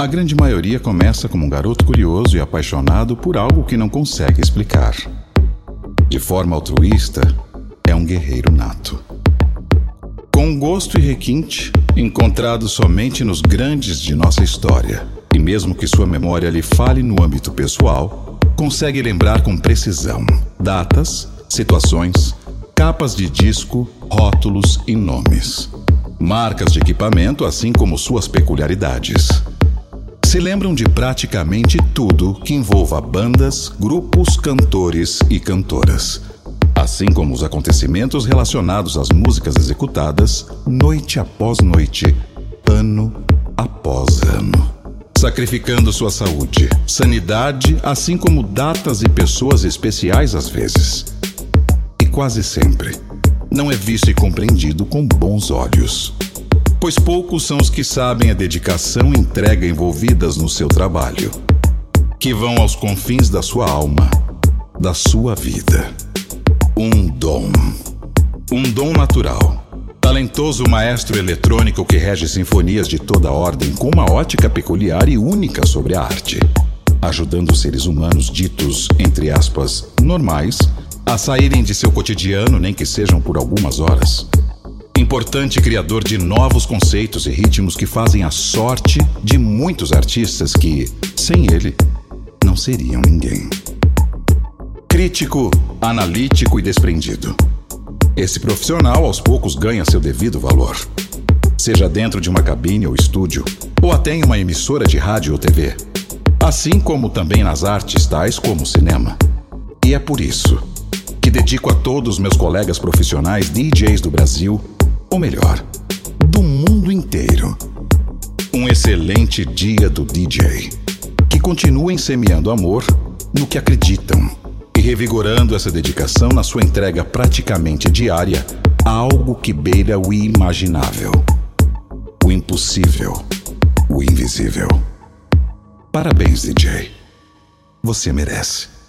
A grande maioria começa como um garoto curioso e apaixonado por algo que não consegue explicar. De forma altruísta, é um guerreiro nato. Com gosto e requinte, encontrado somente nos grandes de nossa história, e mesmo que sua memória lhe fale no âmbito pessoal, consegue lembrar com precisão datas, situações, capas de disco, rótulos e nomes. Marcas de equipamento, assim como suas peculiaridades se lembram de praticamente tudo que envolva bandas, grupos, cantores e cantoras, assim como os acontecimentos relacionados às músicas executadas noite após noite, ano após ano. Sacrificando sua saúde, sanidade, assim como datas e pessoas especiais às vezes. E quase sempre, não é visto e compreendido com bons olhos pois poucos são os que sabem a dedicação e entrega envolvidas no seu trabalho, que vão aos confins da sua alma, da sua vida. Um dom. Um dom natural. Talentoso maestro eletrônico que rege sinfonias de toda ordem com uma ótica peculiar e única sobre a arte, ajudando seres humanos ditos, entre aspas, normais, a saírem de seu cotidiano, nem que sejam por algumas horas importante criador de novos conceitos e ritmos que fazem a sorte de muitos artistas que, sem ele, não seriam ninguém. Crítico, analítico e desprendido. Esse profissional aos poucos ganha seu devido valor. Seja dentro de uma cabine ou estúdio, ou até em uma emissora de rádio ou TV. Assim como também nas artes tais como cinema. E é por isso que dedico a todos meus colegas profissionais DJs do Brasil ou melhor, do mundo inteiro. Um excelente dia do DJ. Que continuem semeando amor no que acreditam e revigorando essa dedicação na sua entrega praticamente diária a algo que beira o imaginável, o impossível, o invisível. Parabéns, DJ. Você merece.